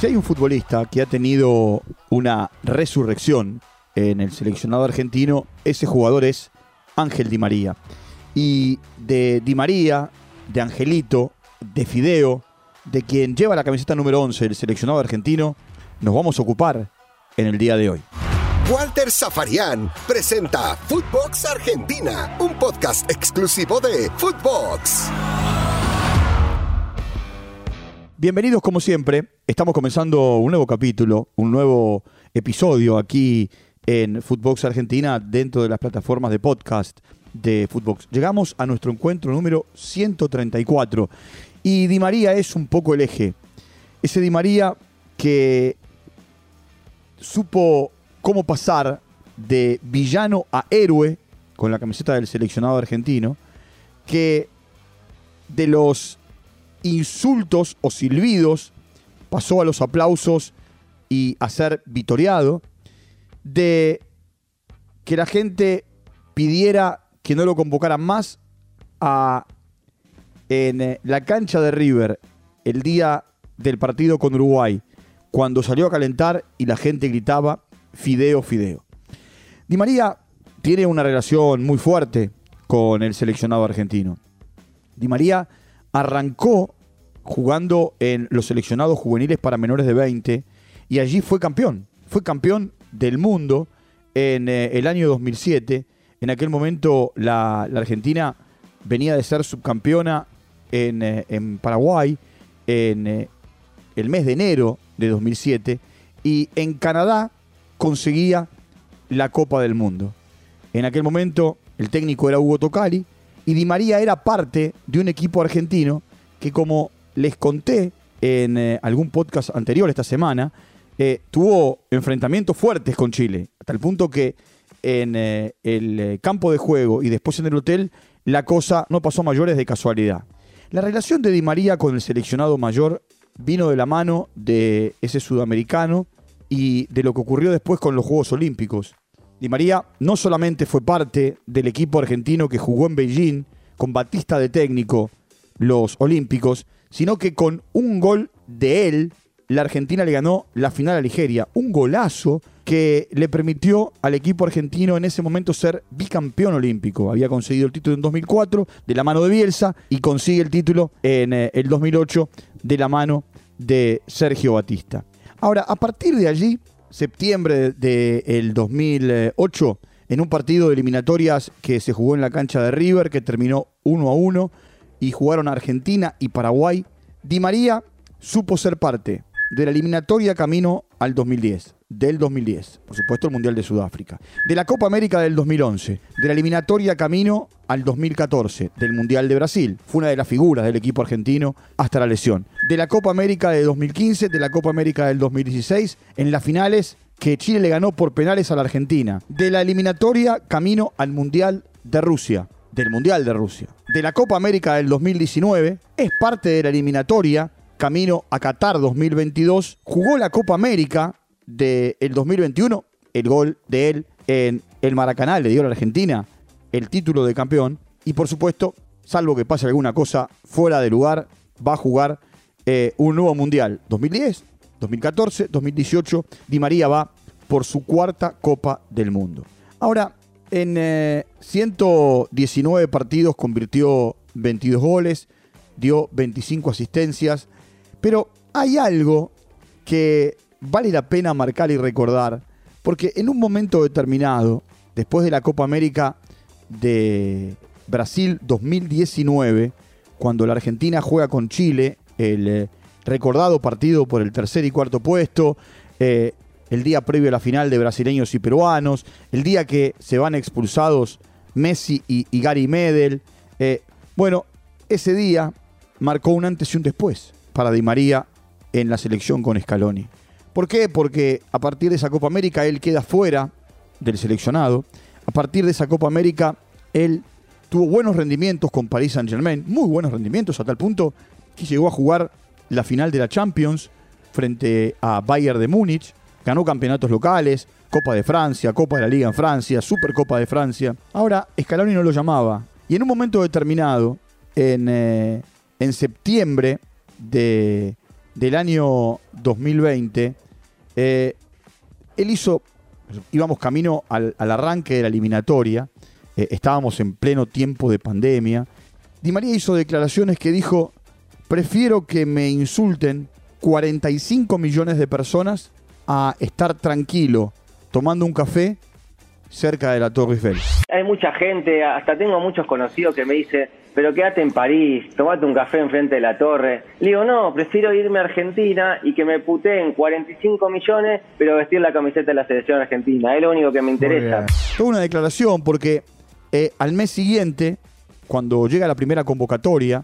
Si hay un futbolista que ha tenido una resurrección en el seleccionado argentino, ese jugador es Ángel Di María. Y de Di María, de Angelito, de Fideo, de quien lleva la camiseta número 11 del seleccionado argentino, nos vamos a ocupar en el día de hoy. Walter Zafarian presenta Footbox Argentina, un podcast exclusivo de Footbox. Bienvenidos como siempre, estamos comenzando un nuevo capítulo, un nuevo episodio aquí en Footbox Argentina dentro de las plataformas de podcast de Footbox. Llegamos a nuestro encuentro número 134 y Di María es un poco el eje. Ese Di María que supo cómo pasar de villano a héroe con la camiseta del seleccionado argentino, que de los insultos o silbidos pasó a los aplausos y a ser vitoreado, de que la gente pidiera que no lo convocaran más a en eh, la cancha de River el día del partido con Uruguay, cuando salió a calentar y la gente gritaba Fideo, Fideo. Di María tiene una relación muy fuerte con el seleccionado argentino. Di María arrancó jugando en los seleccionados juveniles para menores de 20 y allí fue campeón. Fue campeón del mundo en eh, el año 2007. En aquel momento la, Argentina venía de ser subcampeona en, eh, en Paraguay en eh, el mes de enero de 2007 y en Canadá conseguía la Copa del Mundo. En aquel momento el técnico era Hugo Tocali y Di María era parte de un equipo argentino que como les conté en eh, algún podcast anterior esta semana, eh, tuvo enfrentamientos fuertes con Chile, hasta el punto que en eh, el campo de juego y después en el hotel la cosa no pasó a mayores de casualidad. La relación de Di María con el seleccionado mayor vino de la mano de ese sudamericano y de lo que ocurrió después con los Juegos Olímpicos. Di María no solamente fue parte del equipo argentino que jugó en Beijing con Batista de técnico los Olímpicos, sino que con un gol de él, la Argentina le ganó la final a Nigeria. Un golazo que le permitió al equipo argentino en ese momento ser bicampeón olímpico. Había conseguido el título en 2004 de la mano de Bielsa y consigue el título en eh, el 2008 de la mano de Sergio Batista. Ahora, a partir de allí, septiembre del 2008, en un partido de eliminatorias que se jugó en la cancha de River, que terminó 1 a 1, y jugaron Argentina y Paraguay, Di María supo ser parte de la eliminatoria camino al 2010, del 2010, por supuesto el Mundial de Sudáfrica, de la Copa América del 2011, de la eliminatoria camino al 2014, del Mundial de Brasil, fue una de las figuras del equipo argentino hasta la lesión, de la Copa América de 2015, de la Copa América del 2016, en las finales que Chile le ganó por penales a la Argentina, de la eliminatoria camino al Mundial de Rusia, del Mundial de Rusia, de la Copa América del 2019, es parte de la eliminatoria camino a Qatar 2022, jugó la Copa América del 2021, el gol de él en el Maracaná le dio a la Argentina el título de campeón y por supuesto, salvo que pase alguna cosa fuera de lugar, va a jugar eh, un nuevo mundial 2010, 2014, 2018. Di María va por su cuarta Copa del Mundo. Ahora, en 119 eh, partidos convirtió 22 goles, dio 25 asistencias, pero hay algo que vale la pena marcar y recordar, porque en un momento determinado, después de la Copa América de Brasil 2019, cuando la Argentina juega con Chile, el eh, recordado partido por el tercer y cuarto puesto, eh, el día previo a la final de brasileños y peruanos, el día que se van expulsados Messi y, Gary Medel. Eh, bueno, ese día marcó un antes y un después para Di María en la selección con Scaloni. ¿Por qué? Porque a partir de esa Copa América él queda fuera del seleccionado. A partir de esa Copa América él tuvo buenos rendimientos con Paris Saint Germain, muy buenos rendimientos a tal punto que llegó a jugar la final de la Champions frente a Bayern de Múnich, ganó campeonatos locales, Copa de Francia, Copa de la Liga en Francia, Supercopa de Francia. Ahora Scaloni no lo llamaba y en un momento determinado, en, eh, en septiembre de del año 2020, eh, él hizo, íbamos camino al, al arranque de la eliminatoria, eh, estábamos en pleno tiempo de pandemia. Di María hizo declaraciones que dijo, prefiero que me insulten 45 millones de personas a estar tranquilo tomando un café cerca de la Torre Eiffel. Hay mucha gente, hasta tengo muchos conocidos que me dicen, pero quédate en París, tomate un café enfrente de la torre. Le digo, no, prefiero irme a Argentina y que me puteen 45 millones, pero vestir la camiseta de la selección argentina. Es lo único que me interesa. Fue una declaración porque eh, al mes siguiente, cuando llega la primera convocatoria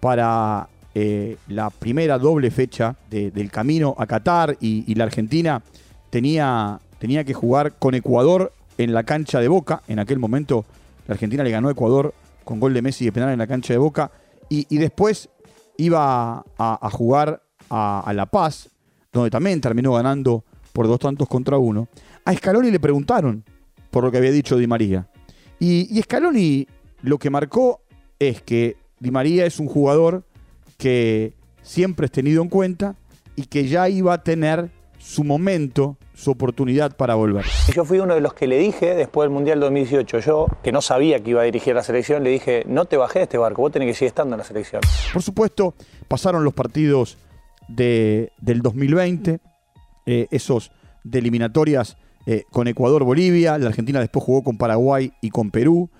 para eh, la primera doble fecha de- del camino a Qatar y, la Argentina tenía, tenía que jugar con Ecuador en la cancha de Boca. En aquel momento la Argentina le ganó a Ecuador con gol de Messi de penal en la cancha de Boca. Y, después iba a, jugar a, a La Paz, donde también terminó ganando por dos tantos contra uno. A Scaloni le preguntaron por lo que había dicho Di María. Y, y Scaloni lo que marcó es que Di María es un jugador que siempre es tenido en cuenta y que ya iba a tener su momento, su oportunidad para volver. Yo fui uno de los que le dije después del Mundial 2018, yo que no sabía que iba a dirigir la selección, le dije, no te bajé de este barco, vos tenés que seguir estando en la selección. Por supuesto, pasaron los partidos de- del 2020, eh, esos de eliminatorias eh, con Ecuador-Bolivia, la Argentina después jugó con Paraguay y con Perú.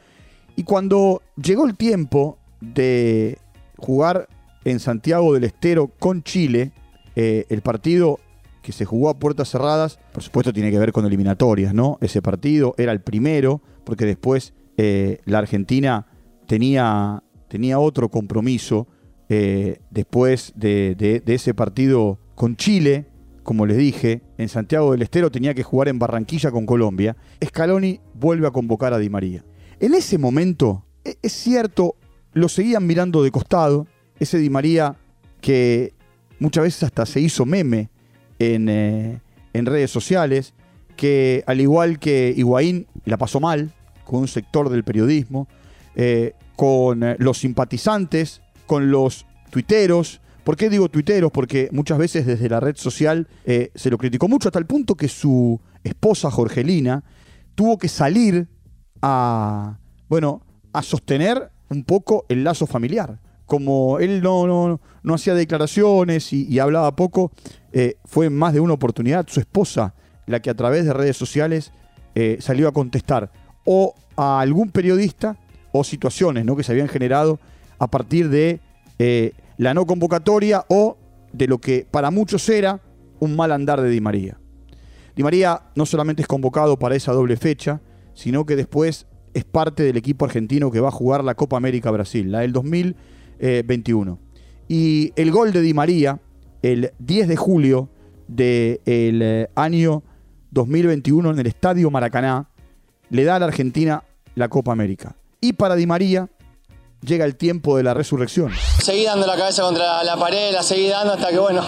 Y cuando llegó el tiempo de jugar en Santiago del Estero con Chile, eh, el partido que se jugó a puertas cerradas, por supuesto tiene que ver con eliminatorias, ¿no? Ese partido era el primero, porque después eh, la Argentina tenía, tenía otro compromiso eh, después de, de- ese partido con Chile, como les dije, en Santiago del Estero tenía que jugar en Barranquilla con Colombia. Scaloni vuelve a convocar a Di María. En ese momento, e- es cierto, lo seguían mirando de costado, ese Di María que muchas veces hasta se hizo meme en, eh, en redes sociales, que al igual que Higuaín la pasó mal con un sector del periodismo, eh, con eh, los simpatizantes, con los tuiteros. ¿Por qué digo tuiteros? Porque muchas veces desde la red social se lo criticó mucho hasta el punto que su esposa Jorgelina tuvo que salir a, bueno, a sostener un poco el lazo familiar. Como él no, no, no hacía declaraciones y, hablaba poco, eh, fue en más de una oportunidad su esposa la que a través de redes sociales eh, salió a contestar o a algún periodista o situaciones ¿no? que se habían generado a partir de eh, la no convocatoria o de lo que para muchos era un mal andar de Di María. Di María no solamente es convocado para esa doble fecha, sino que después es parte del equipo argentino que va a jugar la Copa América Brasil, la del 2021. Y el gol de Di María, el 10 de julio del eh, año 2021 en el Estadio Maracaná, le da a la Argentina la Copa América. Y para Di María llega el tiempo de la resurrección. Seguí dando la cabeza contra la pared, la seguí dando hasta que, bueno,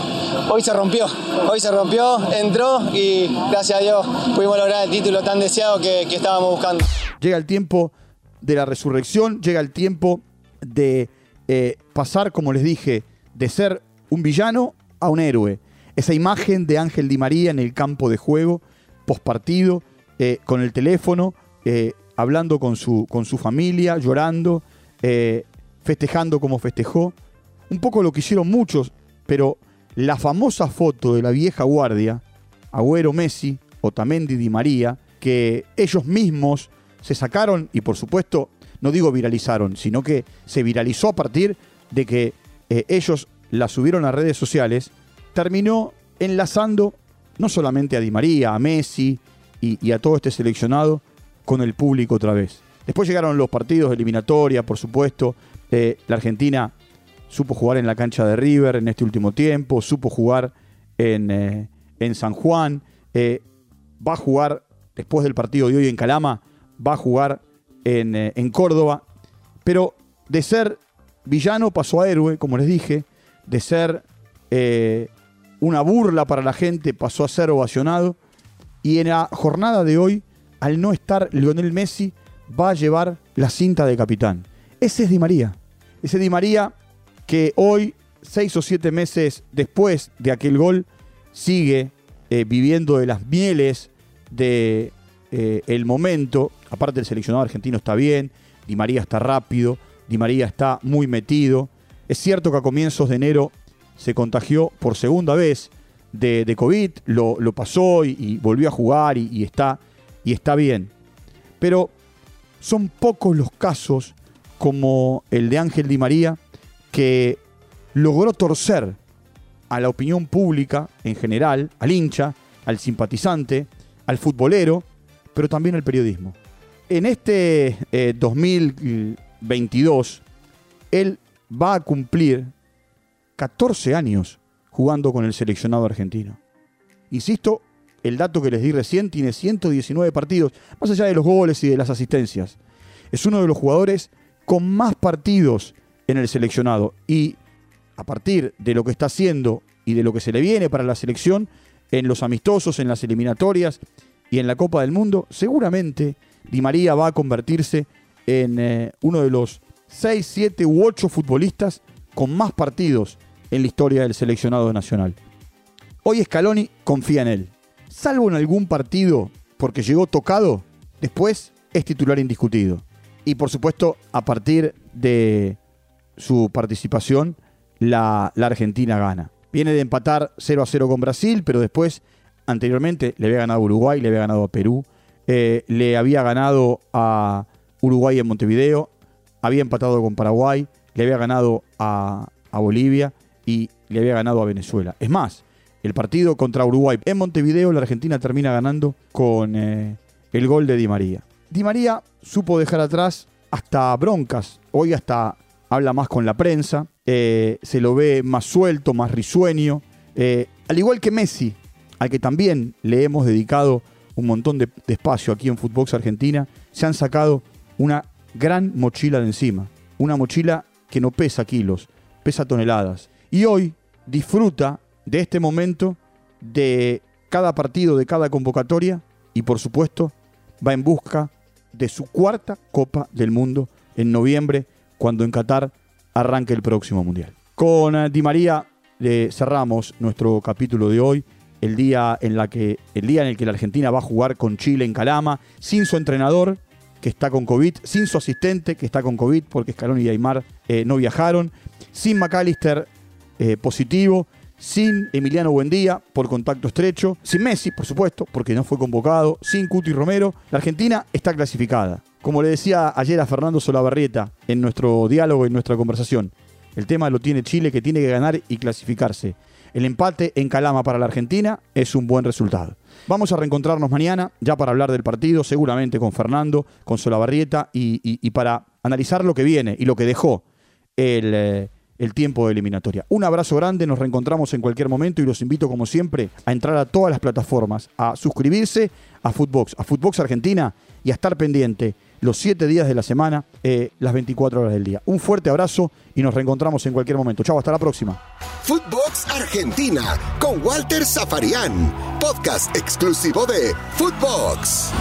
hoy se rompió. Hoy se rompió, entró y gracias a Dios pudimos lograr el título tan deseado que, que estábamos buscando. Llega el tiempo de la resurrección, llega el tiempo de eh, pasar, como les dije, de ser un villano a un héroe. Esa imagen de Ángel Di María en el campo de juego, postpartido, eh, con el teléfono, eh, hablando con su, con su familia, llorando, festejando como festejó. Un poco lo que hicieron muchos, pero la famosa foto de la vieja guardia, Agüero Messi, Otamendi Di María, que ellos mismos se sacaron y por supuesto, no digo viralizaron, sino que se viralizó a partir de que eh, ellos la subieron a redes sociales, terminó enlazando no solamente a Di María, a Messi y, a todo este seleccionado con el público otra vez. Después llegaron los partidos de eliminatoria, por supuesto. Eh, la Argentina supo jugar en la cancha de River en este último tiempo, supo jugar en, eh, en San Juan, va a jugar después del partido de hoy en Calama, va a jugar en, eh, en Córdoba, pero de ser villano pasó a héroe, como les dije, de ser eh, una burla para la gente pasó a ser ovacionado, y en la jornada de hoy, al no estar Lionel Messi, va a llevar la cinta de capitán. Ese es Di María. Ese Di María que hoy seis o siete meses después de aquel gol, sigue eh, viviendo de las mieles de momento. Aparte el seleccionado argentino está bien, Di María está rápido, Di María está muy metido. Es cierto que a comienzos de enero se contagió por segunda vez de, COVID, lo, lo pasó y, volvió a jugar y está, y está bien. Pero son pocos los casos como el de Ángel Di María que logró torcer a la opinión pública en general, al hincha, al simpatizante, al futbolero, pero también al periodismo. En este eh, 2022, él va a cumplir 14 años jugando con el seleccionado argentino. Insisto, el dato que les di recién tiene 119 partidos, más allá de los goles y de las asistencias. Es uno de los jugadores con más partidos en el seleccionado y a partir de lo que está haciendo y de lo que se le viene para la selección en los amistosos, en las eliminatorias y en la Copa del Mundo, seguramente Di María va a convertirse en eh, uno de los 6, 7 u 8 futbolistas con más partidos en la historia del seleccionado nacional. Hoy Scaloni confía en él. Salvo en algún partido porque llegó tocado, después es titular indiscutido. Y por supuesto, a partir de su participación, la, la Argentina gana. Viene de empatar 0 a 0 con Brasil, pero después, anteriormente, le había ganado a Uruguay, le había ganado a Perú, eh, le había ganado a Uruguay en Montevideo, había empatado con Paraguay, le había ganado a, Bolivia y le había ganado a Venezuela. Es más, el partido contra Uruguay en Montevideo, la Argentina termina ganando con eh, el gol de Di María. Di María supo dejar atrás hasta broncas, hoy hasta habla más con la prensa, eh, se lo ve más suelto, más risueño, al igual que Messi, al que también le hemos dedicado un montón de, de espacio aquí en Footbox Argentina, se han sacado una gran mochila de encima, una mochila que no pesa kilos, pesa toneladas. Y hoy disfruta de este momento, de cada partido, de cada convocatoria y por supuesto va en busca de su cuarta Copa del Mundo en noviembre, cuando en Qatar arranque el próximo Mundial. Con eh, Di María eh, cerramos nuestro capítulo de hoy, el día, en la que, el día en el que la Argentina va a jugar con Chile en Calama, sin su entrenador, que está con COVID, sin su asistente, que está con COVID, porque Scaloni y Aymar eh, no viajaron, sin McAllister eh, positivo, sin Emiliano Buendía por contacto estrecho, sin Messi, por supuesto, porque no fue convocado, sin Cuti Romero, la Argentina está clasificada. Como le decía ayer a Fernando Solabarrieta en nuestro diálogo, en nuestra conversación, el tema lo tiene Chile que tiene que ganar y clasificarse. El empate en Calama para la Argentina es un buen resultado. Vamos a reencontrarnos mañana ya para hablar del partido, seguramente con Fernando, con Solabarrieta y, para analizar lo que viene y lo que dejó el, eh, el tiempo de eliminatoria. Un abrazo grande, nos reencontramos en cualquier momento y los invito como siempre a entrar a todas las plataformas, a suscribirse a Footbox, a Footbox Argentina y a estar pendiente los 7 días de la semana, eh, las 24 horas del día. Un fuerte abrazo y nos reencontramos en cualquier momento. Chao, hasta la próxima. Footbox Argentina con Walter Zafarian, podcast exclusivo de Footbox.